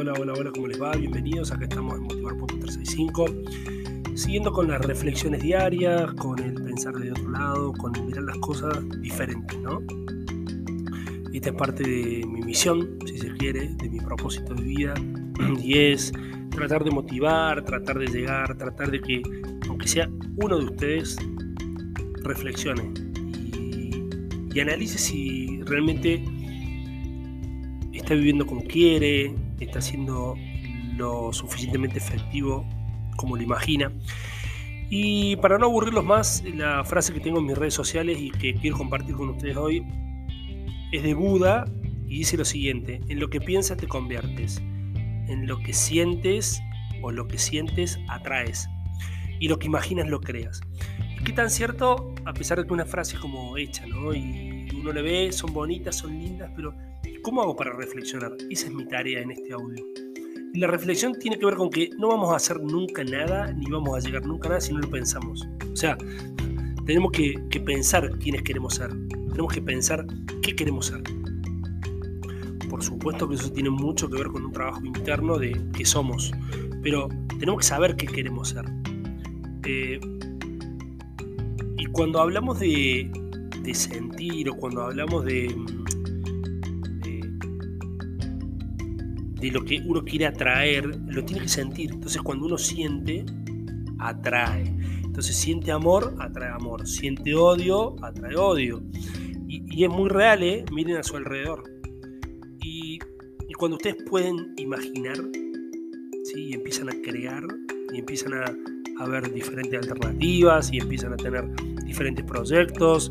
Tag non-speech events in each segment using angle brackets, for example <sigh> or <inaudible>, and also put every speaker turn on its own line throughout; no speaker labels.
Hola, hola, hola, ¿cómo les va? Bienvenidos, acá estamos en Motivar.365, siguiendo con las reflexiones diarias, con el pensar de otro lado, con mirar las cosas diferentes, ¿no? Esta es parte de mi misión, si se quiere, de mi propósito de vida, <clears throat> y es tratar de motivar, tratar de llegar, tratar de que, aunque sea uno de ustedes, reflexione y, y analice si realmente está viviendo como quiere, está siendo lo suficientemente efectivo como lo imagina. Y para no aburrirlos más, la frase que tengo en mis redes sociales y que quiero compartir con ustedes hoy es de Buda y dice lo siguiente, en lo que piensas te conviertes, en lo que sientes o lo que sientes atraes y lo que imaginas lo creas. ¿Y qué tan cierto? A pesar de que una frase como hecha, ¿no? Y uno le ve, son bonitas, son lindas, pero ¿Cómo hago para reflexionar? Esa es mi tarea en este audio. La reflexión tiene que ver con que no vamos a hacer nunca nada, ni vamos a llegar nunca a nada si no lo pensamos. O sea, tenemos que, pensar quiénes queremos ser. Tenemos que pensar qué queremos ser. Por supuesto que eso tiene mucho que ver con un trabajo interno de qué somos. Pero tenemos que saber qué queremos ser. Eh, y cuando hablamos de sentir o cuando hablamos de de lo que uno quiere atraer, lo tiene que sentir. Entonces cuando uno siente, atrae. Entonces siente amor, atrae amor. Siente odio, atrae odio. Y, es muy real, ¿eh? miren a su alrededor. Y, cuando ustedes pueden imaginar, ¿sí? y empiezan a crear, y empiezan a, a ver diferentes alternativas, y empiezan a tener diferentes proyectos,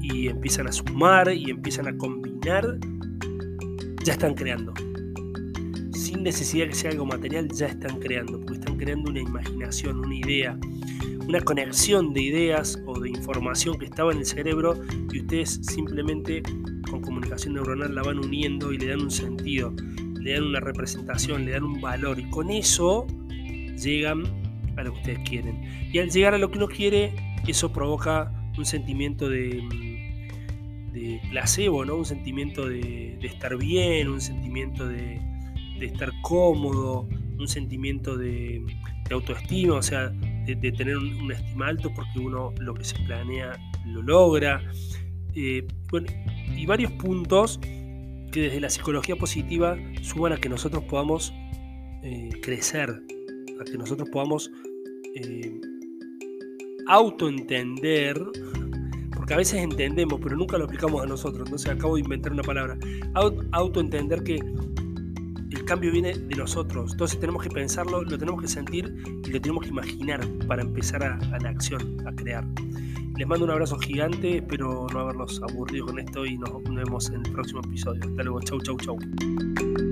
y empiezan a sumar, y empiezan a combinar, ya están creando sin necesidad que sea algo material, ya están creando, porque están creando una imaginación, una idea, una conexión de ideas o de información que estaba en el cerebro y ustedes simplemente con comunicación neuronal la van uniendo y le dan un sentido, le dan una representación, le dan un valor y con eso llegan a lo que ustedes quieren. Y al llegar a lo que uno quiere, eso provoca un sentimiento de, placebo, ¿no? un sentimiento de estar bien, un sentimiento de, de estar cómodo, un sentimiento de, autoestima, o sea, de, tener un, estima alto porque uno lo que se planea lo logra. Eh, bueno, y varios puntos que desde la psicología positiva suman a que nosotros podamos eh, crecer, a que nosotros podamos eh, autoentender, porque a veces entendemos, pero nunca lo aplicamos a nosotros. Entonces acabo de inventar una palabra. Autoentender que cambio viene de nosotros. Entonces tenemos que pensarlo, lo tenemos que sentir y lo tenemos que imaginar para empezar a, la acción, a crear. Les mando un abrazo gigante, espero no haberlos aburrido con esto y nos vemos en el próximo episodio. Hasta luego, chau, chau, chau.